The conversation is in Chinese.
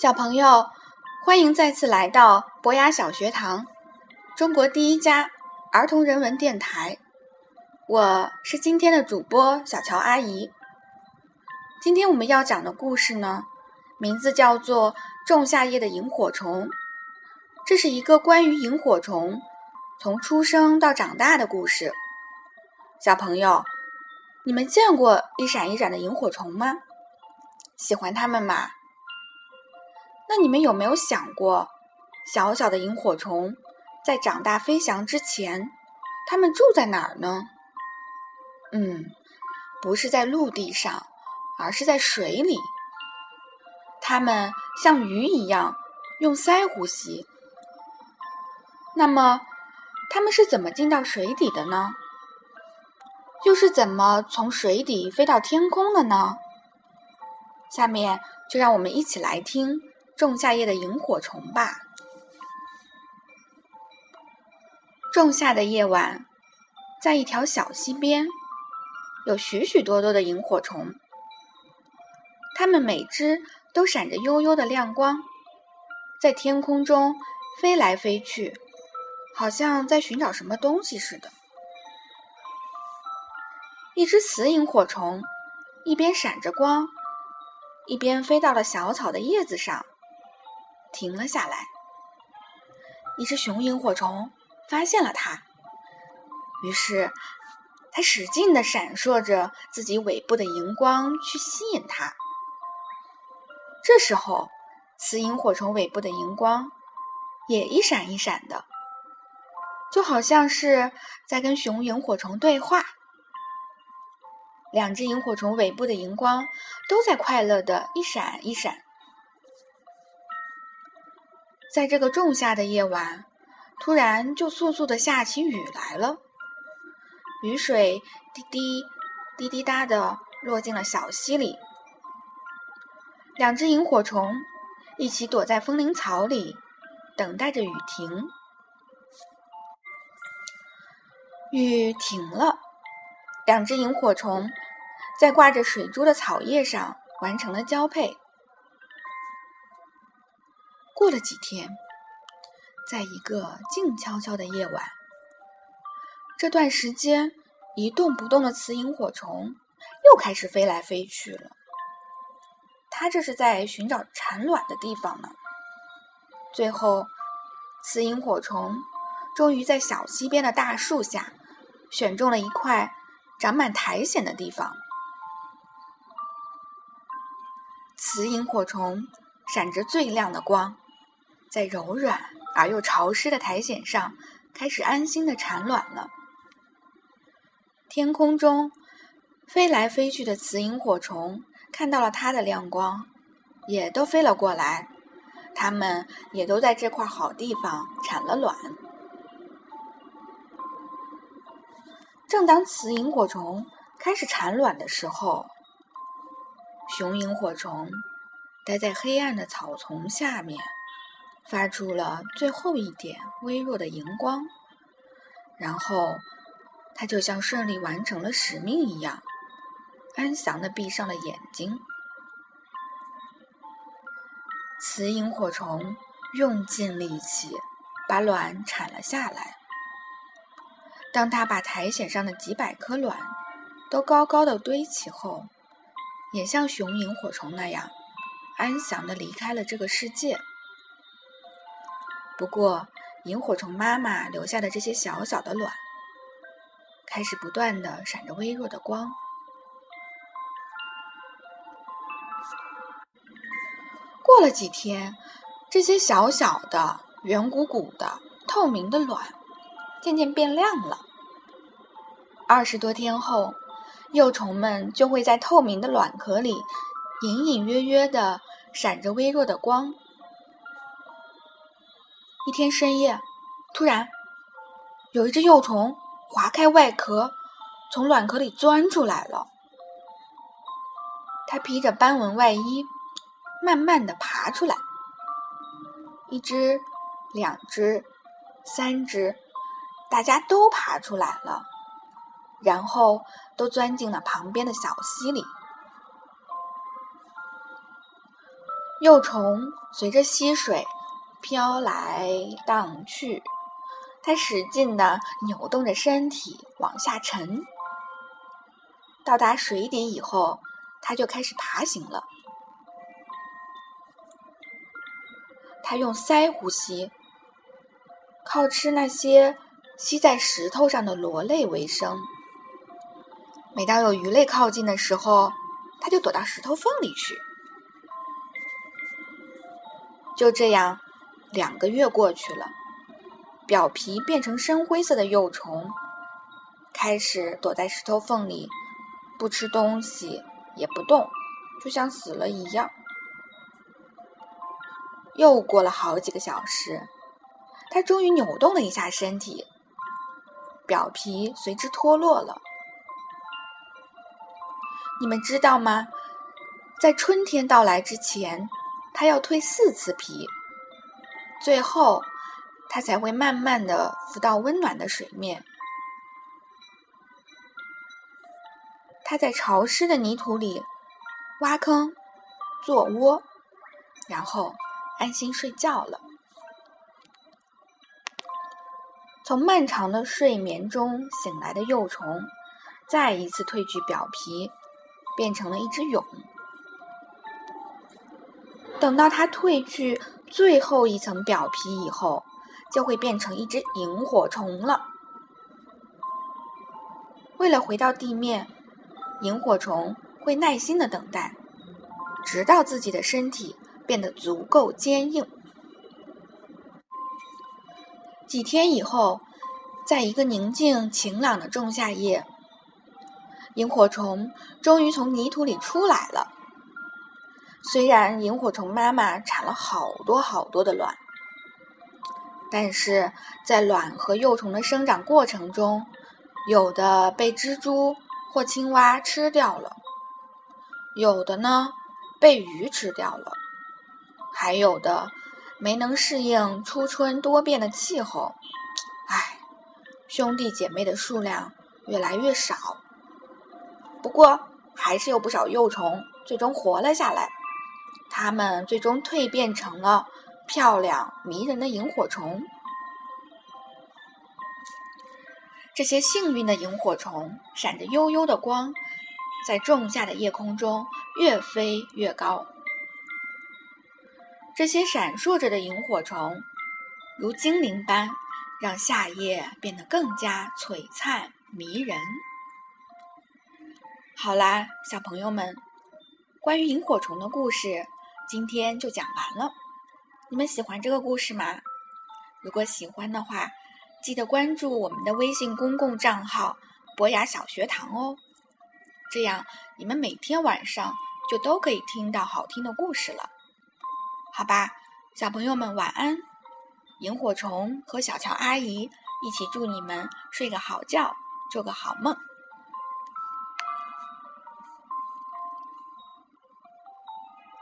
小朋友，欢迎再次来到博雅小学堂，中国第一家儿童人文电台。我是今天的主播小乔阿姨。今天我们要讲的故事呢，名字叫做《仲夏夜的萤火虫》。这是一个关于萤火虫从出生到长大的故事。小朋友，你们见过一闪一闪的萤火虫吗？喜欢它们吗？那你们有没有想过，小小的萤火虫在长大飞翔之前，它们住在哪儿呢？嗯，不是在陆地上，而是在水里。它们像鱼一样用鳃呼吸。那么，它们是怎么进到水底的呢？又是怎么从水底飞到天空的呢？下面就让我们一起来听《仲夏夜的萤火虫》吧。仲夏的夜晚，在一条小溪边，有许许多多的萤火虫，它们每只都闪着幽幽的亮光，在天空中飞来飞去，好像在寻找什么东西似的。一只雌萤火虫一边闪着光。一边飞到了小草的叶子上，停了下来。一只雄萤火虫发现了它，于是它使劲的闪烁着自己尾部的荧光去吸引它。这时候，雌萤火虫尾部的荧光也一闪一闪的，就好像是在跟雄萤火虫对话。两只萤火虫尾部的荧光都在快乐的一闪一闪。在这个仲夏的夜晚，突然就簌簌的下起雨来了，雨水滴滴滴滴答的落进了小溪里。两只萤火虫一起躲在风铃草里，等待着雨停。雨停了。两只萤火虫在挂着水珠的草叶上完成了交配。过了几天，在一个静悄悄的夜晚，这段时间一动不动的雌萤火虫又开始飞来飞去了。它这是在寻找产卵的地方呢。最后，雌萤火虫终于在小溪边的大树下选中了一块。长满苔藓的地方，雌萤火虫闪着最亮的光，在柔软而又潮湿的苔藓上开始安心的产卵了。天空中飞来飞去的雌萤火虫看到了它的亮光，也都飞了过来，它们也都在这块好地方产了卵。正当雌萤火虫开始产卵的时候，雄萤火虫待在黑暗的草丛下面，发出了最后一点微弱的荧光，然后它就像顺利完成了使命一样，安详的闭上了眼睛。雌萤火虫用尽力气把卵产了下来。当他把苔藓上的几百颗卵都高高的堆起后，也像雄萤火虫那样安详的离开了这个世界。不过，萤火虫妈妈留下的这些小小的卵，开始不断的闪着微弱的光。过了几天，这些小小的、圆鼓鼓的、透明的卵。渐渐变亮了。二十多天后，幼虫们就会在透明的卵壳里隐隐约约的闪着微弱的光。一天深夜，突然有一只幼虫划开外壳，从卵壳里钻出来了。它披着斑纹外衣，慢慢的爬出来。一只，两只，三只。大家都爬出来了，然后都钻进了旁边的小溪里。幼虫随着溪水飘来荡去，它使劲地扭动着身体往下沉。到达水底以后，它就开始爬行了。它用鳃呼吸，靠吃那些吸在石头上的螺类为生。每当有鱼类靠近的时候，它就躲到石头缝里去。就这样，两个月过去了，表皮变成深灰色的幼虫开始躲在石头缝里，不吃东西，也不动，就像死了一样。又过了好几个小时，它终于扭动了一下身体，表皮随之脱落了。你们知道吗？在春天到来之前。它要蜕四次皮，最后它才会慢慢的浮到温暖的水面。它在潮湿的泥土里挖坑做窝，然后安心睡觉了。从漫长的睡眠中醒来的幼虫，再一次褪去表皮，变成了一只蛹。等到它褪去最后一层表皮以后，就会变成一只萤火虫了。为了回到地面，萤火虫会耐心的等待，直到自己的身体变得足够坚硬。几天以后，在一个宁静晴朗的仲夏夜，萤火虫终于从泥土里出来了。虽然萤火虫妈妈产了好多好多的卵，但是在卵和幼虫的生长过程中，有的被蜘蛛或青蛙吃掉了，有的呢被鱼吃掉了，还有的没能适应初春多变的气候。唉，兄弟姐妹的数量越来越少。不过，还是有不少幼虫最终活了下来。它们最终蜕变成了漂亮迷人的萤火虫。这些幸运的萤火虫闪着悠悠的光，在仲夏的夜空中越飞越高。这些闪烁着的萤火虫，如精灵般，让夏夜变得更加璀璨迷人。好啦，小朋友们，关于萤火虫的故事。今天就讲完了，你们喜欢这个故事吗？如果喜欢的话，记得关注我们的微信公共账号“博雅小学堂”哦，这样你们每天晚上就都可以听到好听的故事了。好吧，小朋友们晚安，萤火虫和小乔阿姨一起祝你们睡个好觉，做个好梦。